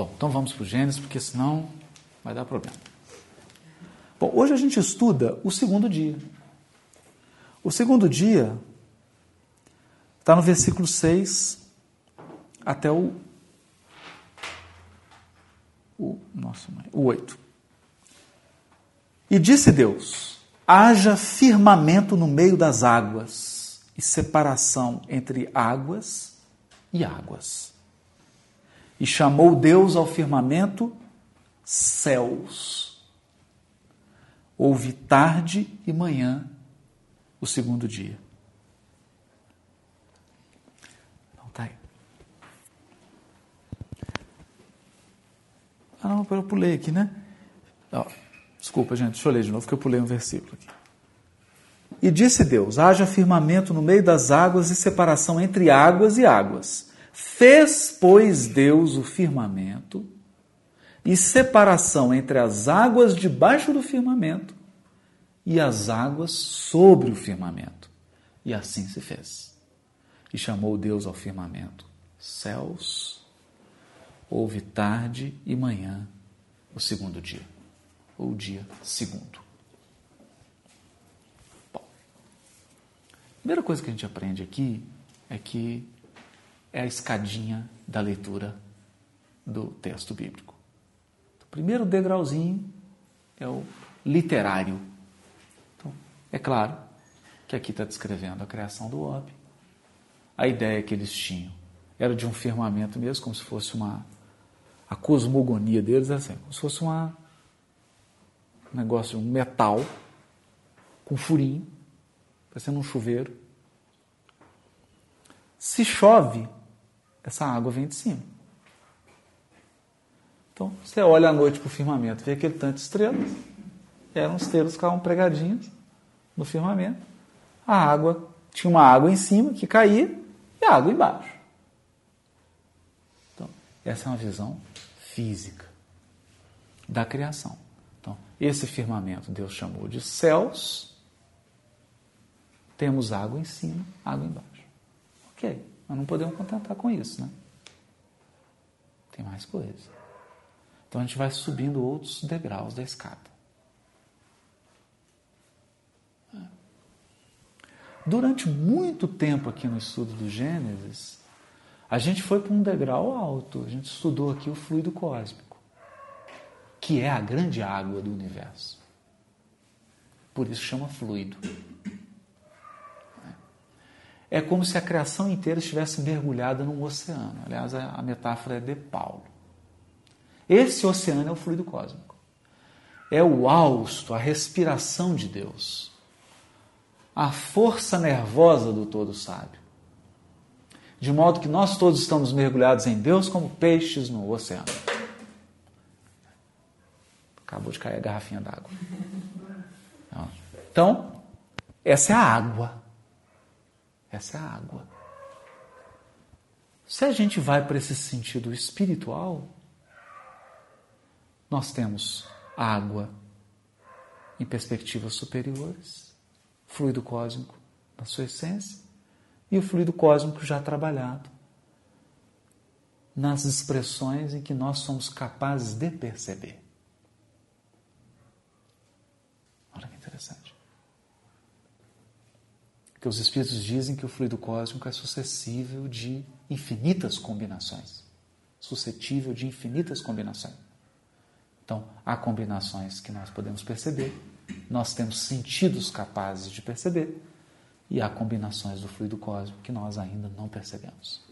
Bom, então vamos para o Gênesis, porque senão vai dar problema. Bom, hoje a gente estuda o segundo dia. O segundo dia está no versículo 6 até o, o, nossa, o 8. E disse Deus: haja firmamento no meio das águas e separação entre águas e águas. E chamou Deus ao firmamento céus. Houve tarde e manhã o segundo dia. Não tá aí. Ah, não, eu pulei aqui, né? Ó, desculpa, gente, deixa eu ler de novo, que eu pulei um versículo aqui. E disse Deus: haja firmamento no meio das águas e separação entre águas e águas. Fez, pois, Deus o firmamento e separação entre as águas debaixo do firmamento e as águas sobre o firmamento. E assim se fez. E chamou Deus ao firmamento céus. Houve tarde e manhã o segundo dia, ou dia segundo. Bom, a primeira coisa que a gente aprende aqui é que é a escadinha da leitura do texto bíblico. O primeiro degrauzinho é o literário. Então, é claro que aqui está descrevendo a criação do homem. A ideia que eles tinham era de um firmamento mesmo, como se fosse uma. A cosmogonia deles era assim, como se fosse uma, um negócio, um metal com furinho, parecendo um chuveiro. Se chove, essa água vem de cima. Então, você olha à noite para o firmamento, vê aquele tanto de estrelas, eram estrelas que ficavam pregadinhas no firmamento. A água, tinha uma água em cima que caía e a água embaixo. Então, essa é uma visão física da criação. Então, esse firmamento Deus chamou de céus, temos água em cima, água embaixo. Ok. Mas não podemos contentar com isso, né? Tem mais coisa. Então a gente vai subindo outros degraus da escada. Durante muito tempo aqui no estudo do Gênesis, a gente foi para um degrau alto. A gente estudou aqui o fluido cósmico, que é a grande água do universo. Por isso chama fluido. É como se a criação inteira estivesse mergulhada num oceano. Aliás, a metáfora é de Paulo. Esse oceano é o fluido cósmico. É o hausto, a respiração de Deus. A força nervosa do todo sábio. De modo que nós todos estamos mergulhados em Deus como peixes no oceano. Acabou de cair a garrafinha d'água. Então, essa é a água. Essa é a água. Se a gente vai para esse sentido espiritual, nós temos água em perspectivas superiores, fluido cósmico na sua essência, e o fluido cósmico já trabalhado nas expressões em que nós somos capazes de perceber. Olha que interessante. Porque os espíritos dizem que o fluido cósmico é suscetível de infinitas combinações. Suscetível de infinitas combinações. Então, há combinações que nós podemos perceber, nós temos sentidos capazes de perceber, e há combinações do fluido cósmico que nós ainda não percebemos.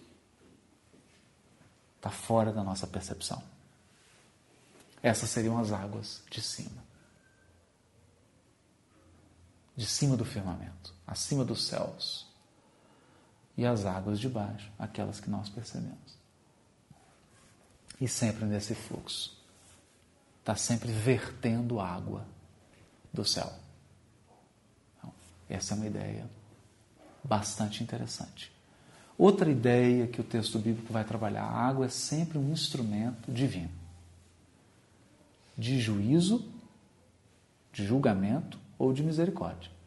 Está fora da nossa percepção. Essas seriam as águas de cima de cima do firmamento, acima dos céus. E as águas de baixo, aquelas que nós percebemos. E sempre nesse fluxo. Está sempre vertendo água do céu. Então, essa é uma ideia bastante interessante. Outra ideia que o texto bíblico vai trabalhar: a água é sempre um instrumento divino de juízo, de julgamento ou de misericórdia.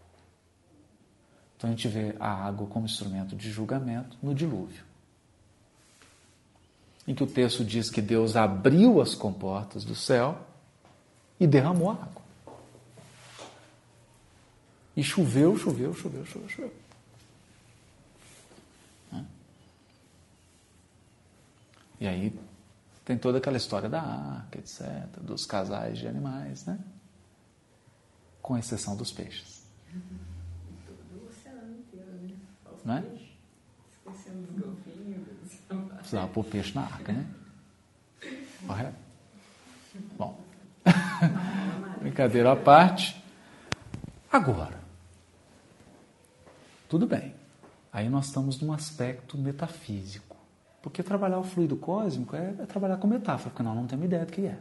Então a gente vê a água como instrumento de julgamento no dilúvio. em que o texto diz que Deus abriu as comportas do céu e derramou água. E choveu, choveu, choveu, choveu, choveu. E aí tem toda aquela história da arca, etc., dos casais de animais, né? Com exceção dos peixes. Todo o oceano inteiro, né? Não é? Esquecendo dos golfinhos. Precisava pôr peixe na arca, né? Correto? Bom. Brincadeira à parte. Agora, tudo bem. Aí nós estamos num aspecto metafísico. Porque trabalhar o fluido cósmico é, é trabalhar com metáfora, porque nós não temos ideia do que é.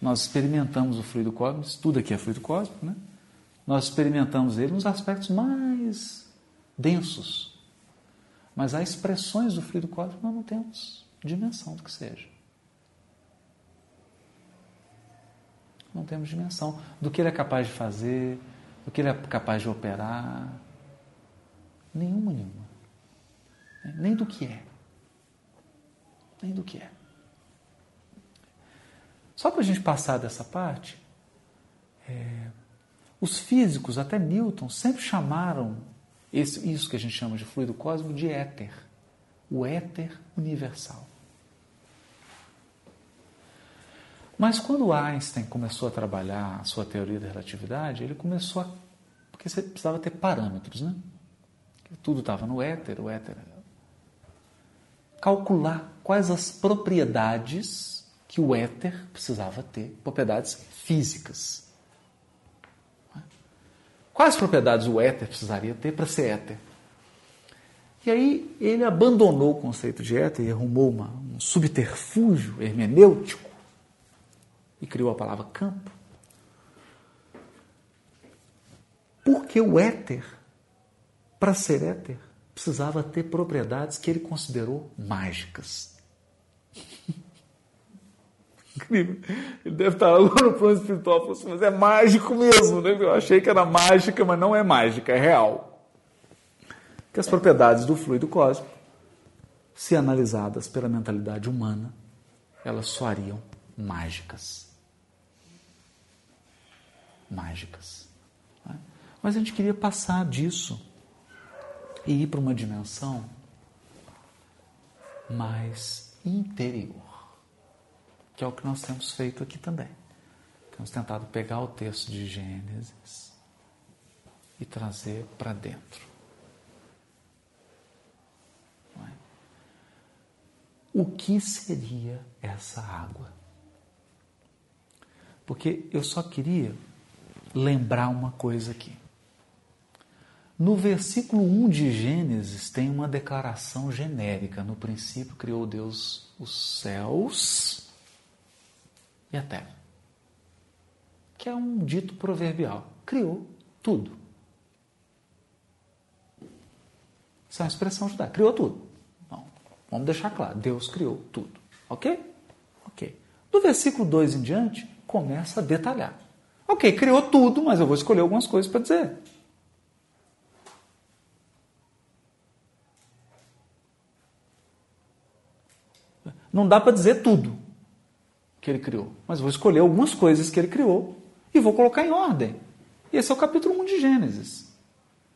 Nós experimentamos o fluido cósmico, tudo aqui é fluido cósmico, né? Nós experimentamos ele nos aspectos mais densos. Mas há expressões do fluido cósmico que nós não temos dimensão do que seja. Não temos dimensão do que ele é capaz de fazer, do que ele é capaz de operar. Nenhuma, nenhuma. Nem do que é. Nem do que é. Só para a gente passar dessa parte, é, os físicos, até Newton, sempre chamaram esse, isso que a gente chama de fluido cósmico de éter. O éter universal. Mas quando Einstein começou a trabalhar a sua teoria da relatividade, ele começou a. Porque você precisava ter parâmetros, né? Tudo estava no éter, o éter. Calcular quais as propriedades que o éter precisava ter, propriedades físicas. Quais propriedades o éter precisaria ter para ser éter? E aí ele abandonou o conceito de éter e arrumou uma, um subterfúgio hermenêutico e criou a palavra campo. Porque o éter, para ser éter, precisava ter propriedades que ele considerou mágicas. Incrível. Ele deve estar lá no plano espiritual falando assim, mas é mágico mesmo, né? Eu achei que era mágica, mas não é mágica, é real. Que as propriedades do fluido cósmico, se analisadas pela mentalidade humana, elas soariam mágicas. Mágicas. Mas a gente queria passar disso e ir para uma dimensão mais interior que é o que nós temos feito aqui também. Temos tentado pegar o texto de Gênesis e trazer para dentro. O que seria essa água? Porque eu só queria lembrar uma coisa aqui. No versículo 1 de Gênesis tem uma declaração genérica. No princípio criou Deus os céus e a terra. Que é um dito proverbial. Criou tudo. Isso é uma expressão judaica. Criou tudo. Bom, vamos deixar claro. Deus criou tudo. Ok? Ok. Do versículo 2 em diante, começa a detalhar. Ok, criou tudo, mas eu vou escolher algumas coisas para dizer. Não dá para dizer tudo que ele criou, mas vou escolher algumas coisas que ele criou e vou colocar em ordem. E esse é o capítulo 1 de Gênesis.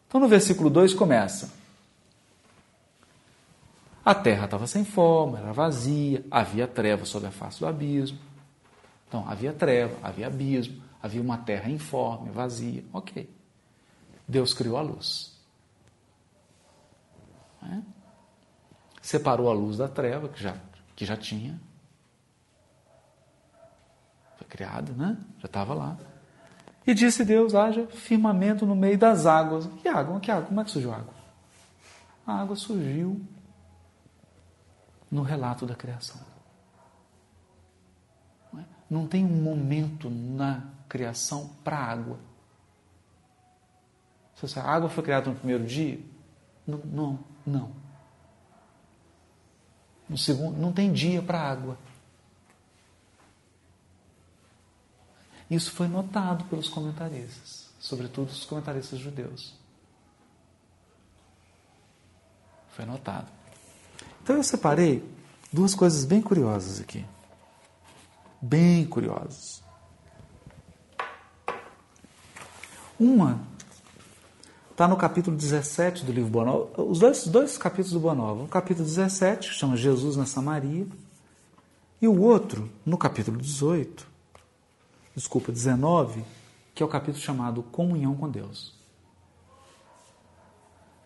Então no versículo 2 começa: A terra estava sem forma, era vazia, havia treva sobre a face do abismo. Então havia treva, havia abismo, havia uma terra informe, vazia. Ok. Deus criou a luz. É? Separou a luz da treva, que já, que já tinha, criada, né? Já estava lá. E disse Deus: haja firmamento no meio das águas. Que água? Que água? Como é que surgiu a água? A água surgiu no relato da criação. Não é? tem um momento na criação para a água. Se a água foi criada no primeiro dia, não, não, não. No segundo, não tem dia para a água. Isso foi notado pelos comentaristas, sobretudo os comentaristas judeus. Foi notado. Então eu separei duas coisas bem curiosas aqui. Bem curiosas. Uma está no capítulo 17 do livro Boa Nova. Os dois, dois capítulos do Boa Nova. O capítulo 17, que chama Jesus na Samaria, e o outro, no capítulo 18, desculpa, 19, que é o capítulo chamado Comunhão com Deus.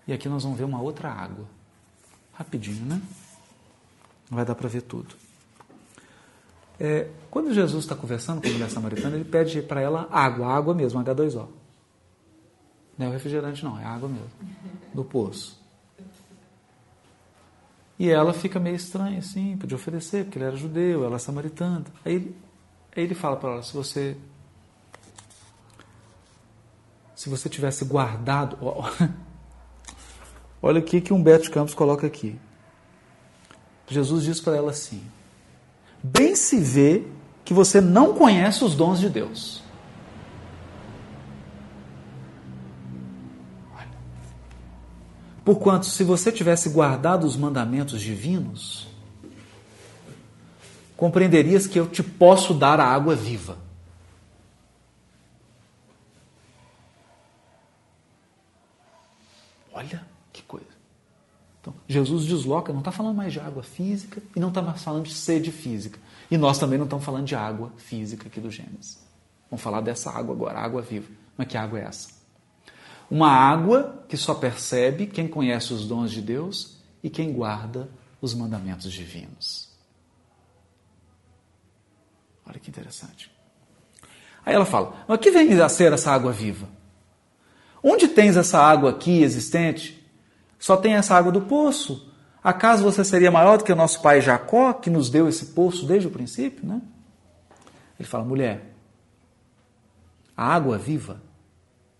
E aqui nós vamos ver uma outra água. Rapidinho, né? Não vai dar para ver tudo. É, quando Jesus está conversando com a mulher samaritana, ele pede para ela água, água mesmo, H2O. Não é o refrigerante, não, é água mesmo, do poço. E ela fica meio estranha, assim, de oferecer, porque ele era judeu, ela é samaritana. Aí ele, fala para ela: se você. Se você tivesse guardado. Olha o que Humberto Campos coloca aqui. Jesus diz para ela assim: Bem se vê que você não conhece os dons de Deus. Porquanto, se você tivesse guardado os mandamentos divinos, compreenderias que eu te posso dar a água viva. Olha que coisa. Então, Jesus desloca, não está falando mais de água física e não está mais falando de sede física. E nós também não estamos falando de água física aqui do Gênesis. Vamos falar dessa água agora, água viva. Mas que água é essa? Uma água que só percebe quem conhece os dons de Deus e quem guarda os mandamentos divinos. Olha que interessante. Aí ela fala: Mas que vem a ser essa água viva? Onde tens essa água aqui existente? Só tem essa água do poço. Acaso você seria maior do que o nosso pai Jacó, que nos deu esse poço desde o princípio? Né? Ele fala: mulher, a água viva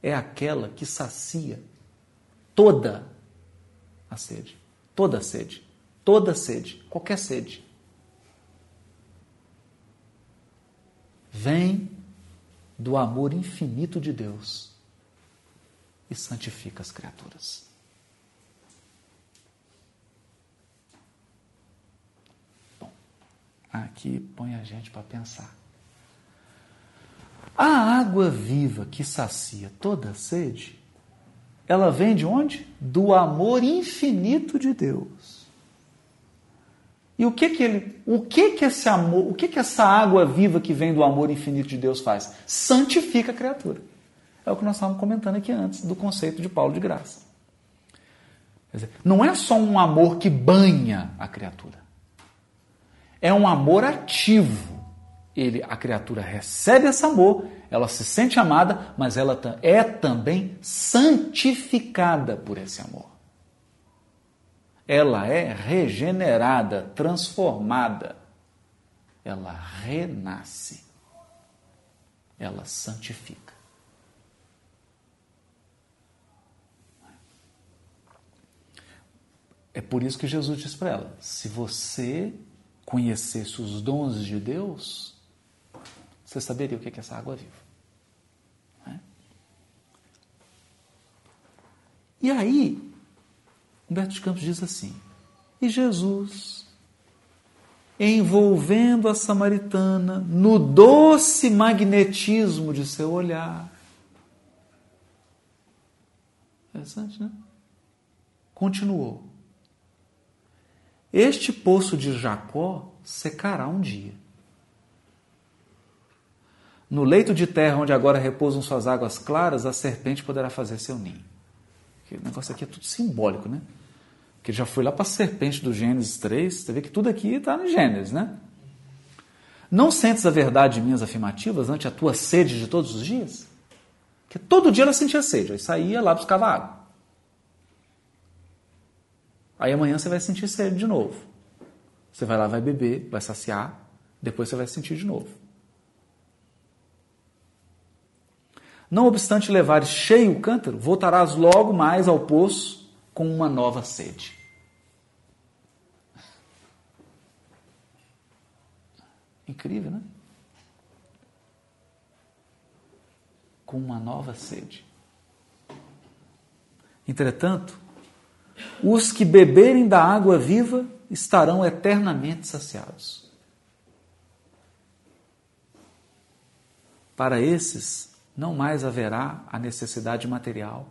é aquela que sacia toda a sede. Toda a sede. Toda a sede. Qualquer sede. Vem do amor infinito de Deus e santifica as criaturas. Bom, aqui põe a gente para pensar. A água viva que sacia toda a sede, ela vem de onde? Do amor infinito de Deus. E o que que ele, o que que esse amor, o que que essa água viva que vem do amor infinito de Deus faz? Santifica a criatura. É o que nós estávamos comentando aqui antes do conceito de Paulo de graça. Dizer, não é só um amor que banha a criatura. É um amor ativo ele, a criatura recebe esse amor, ela se sente amada, mas ela é também santificada por esse amor. Ela é regenerada, transformada. Ela renasce. Ela santifica. É por isso que Jesus diz para ela: se você conhecesse os dons de Deus, você saberia o que é essa água viva. Né? E aí, Humberto de Campos diz assim: e Jesus, envolvendo a samaritana no doce magnetismo de seu olhar. Interessante, né? Continuou. Este poço de Jacó secará um dia no leito de terra onde agora repousam suas águas claras, a serpente poderá fazer seu ninho. O negócio aqui é tudo simbólico, né? Porque já foi lá para a serpente do Gênesis 3, você vê que tudo aqui está no Gênesis, né? Não sentes a verdade de minhas afirmativas ante a tua sede de todos os dias? Porque todo dia ela sentia sede, aí saía lá buscava água. Aí amanhã você vai sentir sede de novo. Você vai lá, vai beber, vai saciar, depois você vai sentir de novo. Não obstante levares cheio o cântaro, voltarás logo mais ao poço com uma nova sede. Incrível, né? Com uma nova sede. Entretanto, Os que beberem da água viva estarão eternamente saciados. Para esses, não mais haverá a necessidade material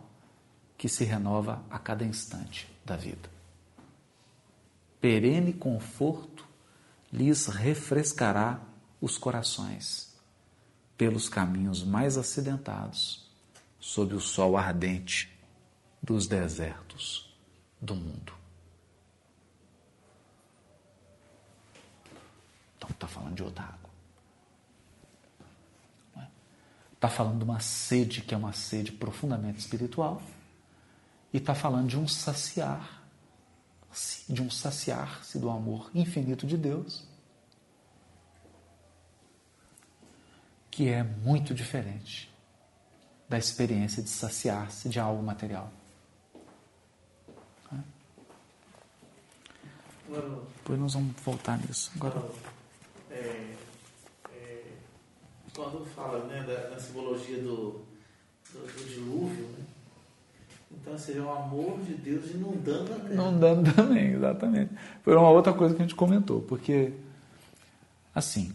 que se renova a cada instante da vida. Perene conforto lhes refrescará os corações pelos caminhos mais acidentados, sob o sol ardente dos desertos do mundo. Então está falando de outra água. Está falando de uma sede que é uma sede profundamente espiritual. E está falando de um saciar, de um saciar-se do amor infinito de Deus, que é muito diferente da experiência de saciar-se de algo material. Depois nós vamos voltar nisso. Agora. É, quando fala né, da, da simbologia do, do, do dilúvio, né? então seria o amor de Deus inundando a terra. Inundando também, exatamente. Foi uma outra coisa que a gente comentou, porque, assim,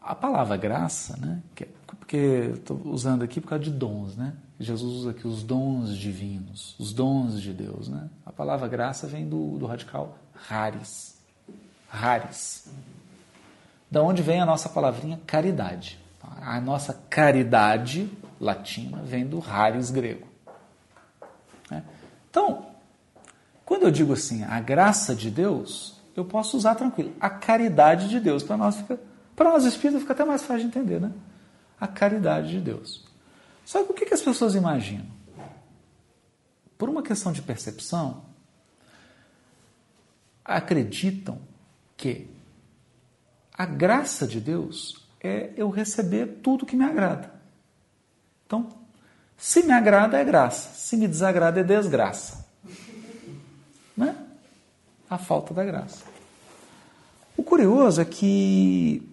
a palavra graça, né, que, porque estou usando aqui por causa de dons, né? Jesus usa aqui os dons divinos, os dons de Deus, né? A palavra graça vem do, do radical rares, rares. Da onde vem a nossa palavrinha caridade? A nossa caridade latina vem do rares grego. Né? Então, quando eu digo assim, a graça de Deus, eu posso usar tranquilo. A caridade de Deus, para nós fica, para nós espíritas fica até mais fácil de entender, né? A caridade de Deus. Só que o que, que as pessoas imaginam? Por uma questão de percepção, acreditam que a graça de Deus é eu receber tudo que me agrada. Então, se me agrada é graça, se me desagrada é desgraça. Né? A falta da graça. O curioso é que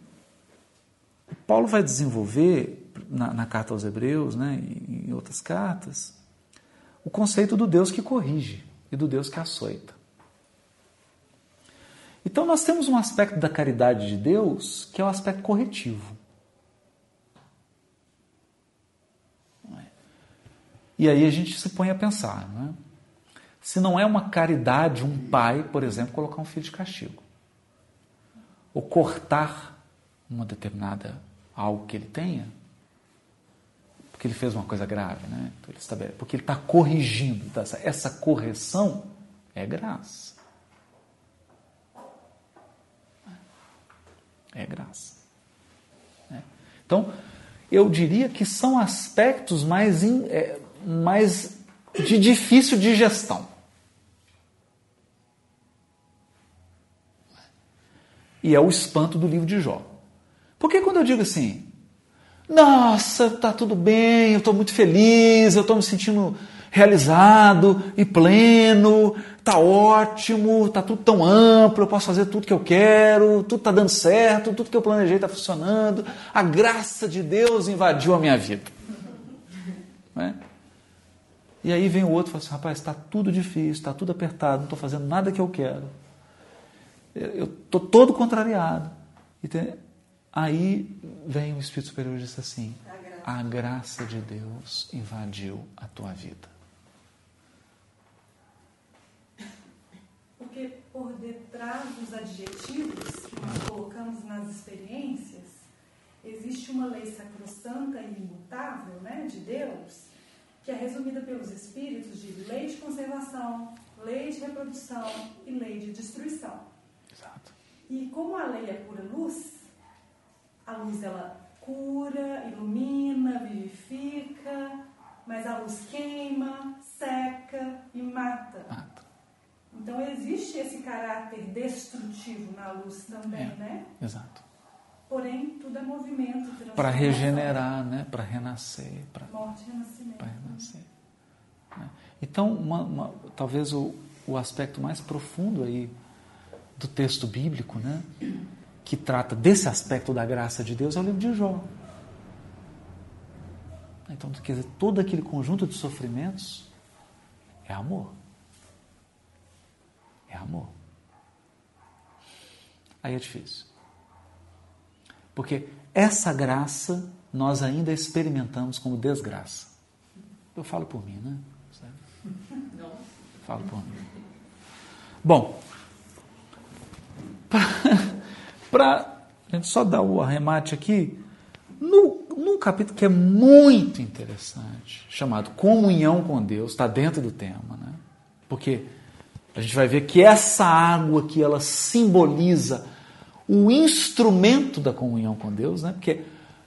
Paulo vai desenvolver na, na carta aos Hebreus, né, em outras cartas, o conceito do Deus que corrige e do Deus que açoita. Então nós temos um aspecto da caridade de Deus que é o aspecto corretivo. E aí a gente se põe a pensar, não é? se não é uma caridade um pai, por exemplo, colocar um filho de castigo, ou cortar uma determinada algo que ele tenha, porque ele fez uma coisa grave, né? Então ele porque ele está corrigindo. Então essa correção é graça. É graça. Né? Então, eu diria que são aspectos mais, in, é, mais de difícil digestão. E é o espanto do livro de Jó. Porque quando eu digo assim, nossa, tá tudo bem, eu estou muito feliz, eu estou me sentindo realizado e pleno, tá ótimo, tá tudo tão amplo, eu posso fazer tudo que eu quero, tudo tá dando certo, tudo que eu planejei está funcionando, a graça de Deus invadiu a minha vida. É? E aí vem o outro e fala assim, rapaz, está tudo difícil, está tudo apertado, não estou fazendo nada que eu quero. Eu estou todo contrariado. Aí vem o Espírito Superior e diz assim: a graça de Deus invadiu a tua vida. Porque por detrás dos adjetivos que nós colocamos nas experiências, existe uma lei sacrossanta e imutável né, de Deus, que é resumida pelos Espíritos de lei de conservação, lei de reprodução e lei de destruição. Exato. E como a lei é pura luz, a luz ela cura, ilumina, vivifica, mas a luz queima, seca e mata. Então existe esse caráter destrutivo na luz também, é, né? Exato. Porém, tudo é movimento. Para regenerar, né? para renascer. Pra, Morte e renascimento. Para renascer. Né? Então, uma, uma, talvez o, o aspecto mais profundo aí do texto bíblico, né? que trata desse aspecto da graça de Deus é o livro de Jó. Então, quer dizer, todo aquele conjunto de sofrimentos é amor. É amor. Aí é difícil. Porque essa graça nós ainda experimentamos como desgraça. Eu falo por mim, né? Não. Falo por mim. Bom, para a gente só dar o arremate aqui, no, num capítulo que é muito interessante, chamado Comunhão com Deus, está dentro do tema, né? Porque a gente vai ver que essa água que ela simboliza o instrumento da comunhão com Deus, né? Porque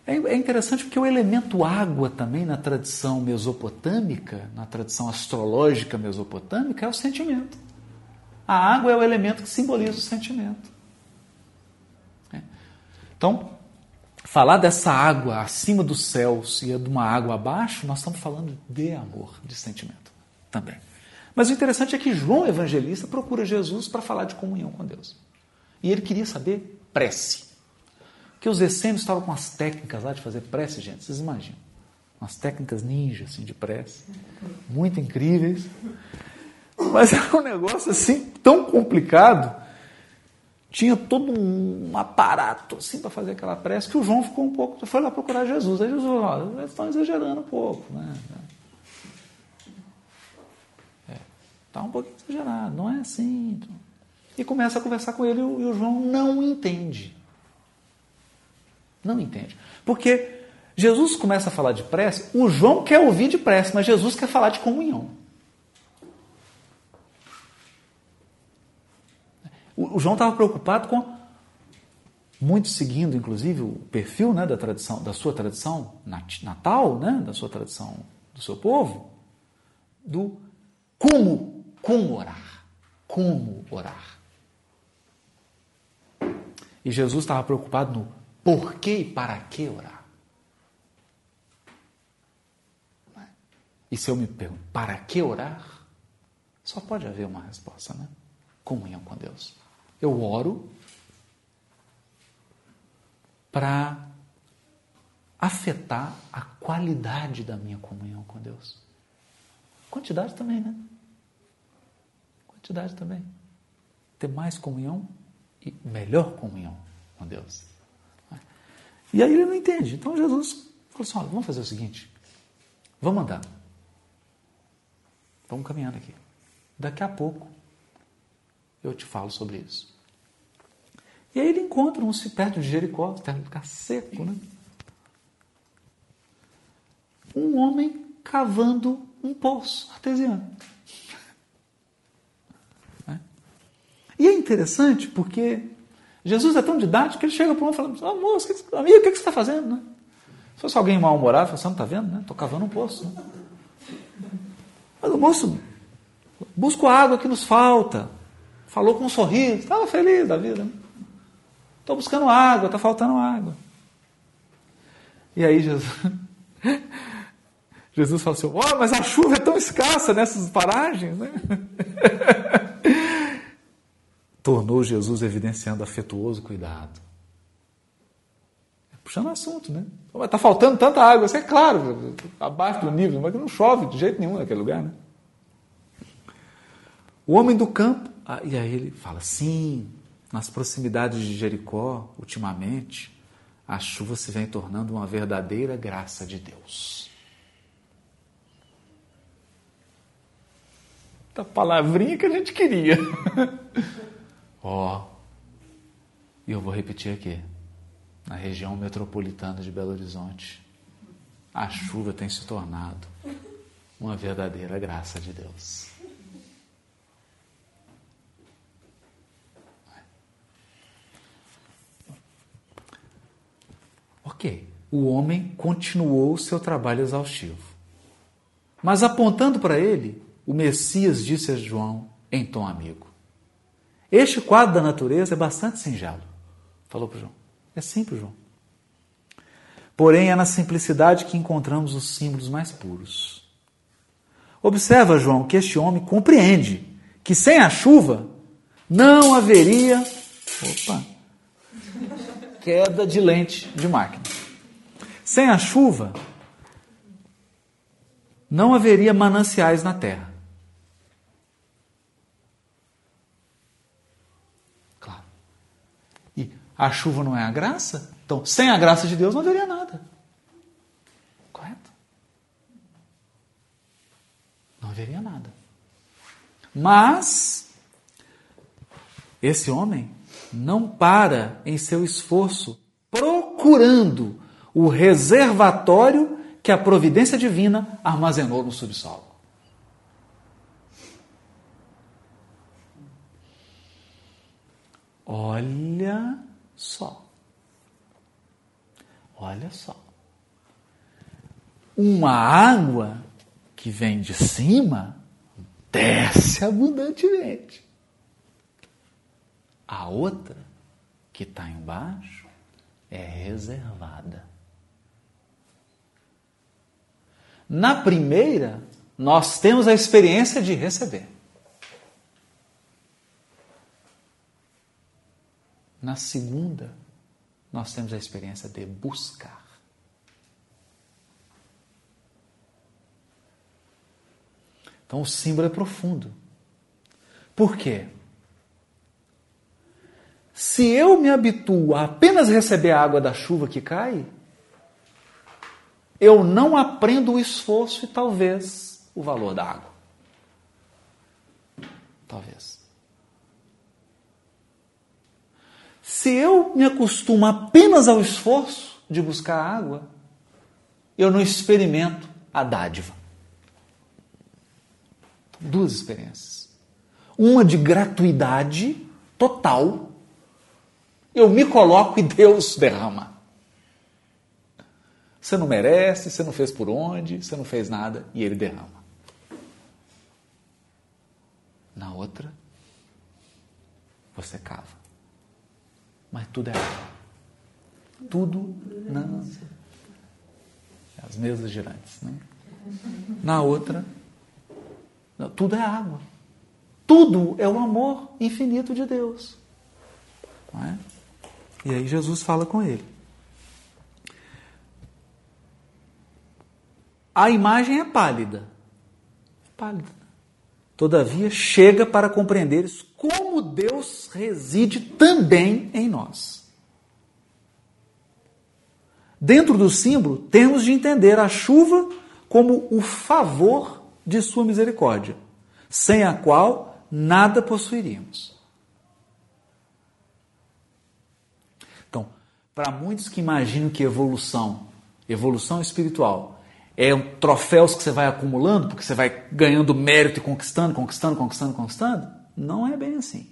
é, é interessante porque o elemento água também na tradição mesopotâmica, na tradição astrológica mesopotâmica, é o sentimento. A água é o elemento que simboliza o sentimento. É. Então, falar dessa água acima dos céus e de uma água abaixo, nós estamos falando de amor, de sentimento também. Mas o interessante é que João Evangelista procura Jesus para falar de comunhão com Deus. E ele queria saber prece. Porque os essênios estavam com as técnicas lá de fazer prece, gente, vocês imaginam. Umas técnicas ninja assim, de prece, muito incríveis. Mas era um negócio assim tão complicado. Tinha todo um aparato assim para fazer aquela prece que o João ficou um pouco, foi lá procurar Jesus. Aí Jesus falou, eles estão exagerando um pouco, né? Está um pouquinho exagerado, não é assim. E começa a conversar com ele e o João não entende. Não entende. Porque Jesus começa a falar de prece, o João quer ouvir de prece, mas Jesus quer falar de comunhão. O João estava preocupado com, muito seguindo, inclusive, o perfil né, da tradição, da sua tradição natal, né, da sua tradição do seu povo, do como como orar. Como orar. E Jesus estava preocupado no porquê e para que orar. E se eu me pergunto, para que orar? Só pode haver uma resposta, né? Comunhão com Deus. Eu oro para afetar a qualidade da minha comunhão com Deus. Quantidade também, né? Quantidade também. Ter mais comunhão e melhor comunhão com Deus. E aí ele não entende. Então Jesus falou assim: olha, vamos fazer o seguinte: vamos andar. Vamos caminhando aqui. Daqui a pouco eu te falo sobre isso. E aí ele encontra um perto de Jericó, terra ficar seco, né? Um homem cavando um poço artesiano. E é interessante porque Jesus é tão didático que ele chega para um e fala: oh, moço, amigo, o que você está fazendo? Né? Se fosse alguém mal-humorado, você não está vendo? Né? Estou cavando um poço. Mas o moço busca a água que nos falta. Falou com um sorriso, estava feliz da vida. Estou né? buscando água, está faltando água. E aí Jesus, Jesus fala assim: oh, mas a chuva é tão escassa nessas paragens. Né? tornou Jesus evidenciando afetuoso cuidado. Puxando assunto, né? Está faltando tanta água, isso é claro, abaixo do nível, mas não chove de jeito nenhum naquele lugar, né? O homem do campo, ah, e aí ele fala, sim, nas proximidades de Jericó, ultimamente, a chuva se vem tornando uma verdadeira graça de Deus. A palavrinha que a gente queria. Ó, e eu vou repetir aqui, na região metropolitana de Belo Horizonte, a chuva tem se tornado uma verdadeira graça de Deus. Ok, o homem continuou o seu trabalho exaustivo. Mas apontando para ele, o Messias disse a João em tom amigo: este quadro da natureza é bastante singelo, falou para João. É simples, João. Porém, é na simplicidade que encontramos os símbolos mais puros. Observa, João, que este homem compreende que sem a chuva não haveria opa, queda de lente de máquina. Sem a chuva não haveria mananciais na terra. E a chuva não é a graça? Então, sem a graça de Deus não haveria nada. Correto? Não haveria nada. Mas, esse homem não para em seu esforço procurando o reservatório que a providência divina armazenou no subsolo. Olha só. Olha só. Uma água que vem de cima desce abundantemente. A outra, que está embaixo, é reservada. Na primeira, nós temos a experiência de receber. Na segunda, nós temos a experiência de buscar. Então o símbolo é profundo. Por quê? Se eu me habituo a apenas receber a água da chuva que cai, eu não aprendo o esforço e talvez o valor da água. Talvez. Se eu me acostumo apenas ao esforço de buscar água, eu não experimento a dádiva. Duas experiências. Uma de gratuidade total. Eu me coloco e Deus derrama. Você não merece, você não fez por onde, você não fez nada e ele derrama. Na outra, você cava mas tudo é água. Tudo não. As mesas girantes. Né? Na outra, tudo é água. Tudo é o amor infinito de Deus. É? E aí Jesus fala com ele. A imagem é pálida. Pálida. Todavia, chega para compreenderes como Deus reside também em nós. Dentro do símbolo, temos de entender a chuva como o favor de Sua misericórdia, sem a qual nada possuiríamos. Então, para muitos que imaginam que evolução, evolução espiritual, é um troféus que você vai acumulando, porque você vai ganhando mérito e conquistando, conquistando, conquistando, conquistando. Não é bem assim.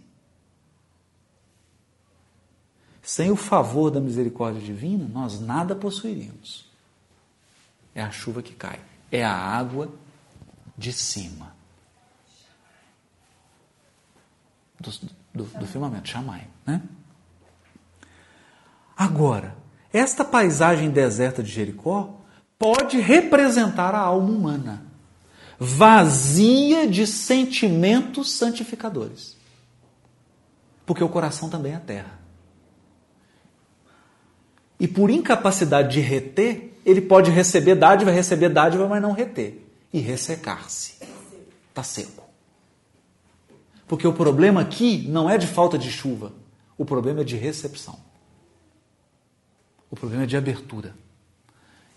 Sem o favor da misericórdia divina, nós nada possuiríamos. É a chuva que cai, é a água de cima do, do, do firmamento, chamai. Né? Agora, esta paisagem deserta de Jericó pode representar a alma humana, vazia de sentimentos santificadores. Porque o coração também é terra. E por incapacidade de reter, ele pode receber dádiva, receber dádiva, mas não reter. E ressecar-se. Está seco. Porque o problema aqui não é de falta de chuva. O problema é de recepção. O problema é de abertura.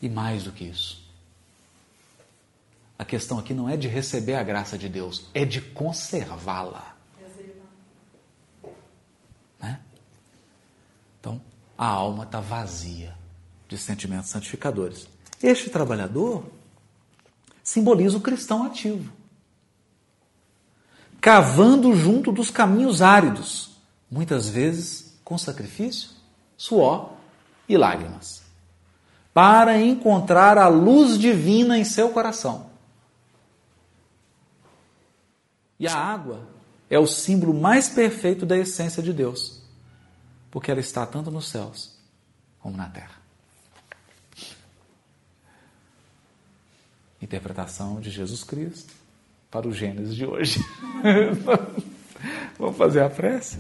E mais do que isso. A questão aqui não é de receber a graça de Deus, é de conservá-la. Né? Então, a alma está vazia de sentimentos santificadores. Este trabalhador simboliza o cristão ativo, cavando junto dos caminhos áridos, muitas vezes com sacrifício, suor e lágrimas para encontrar a luz divina em seu coração. E a água é o símbolo mais perfeito da essência de Deus, porque ela está tanto nos céus como na terra. Interpretação de Jesus Cristo para o Gênesis de hoje. Vamos fazer a prece?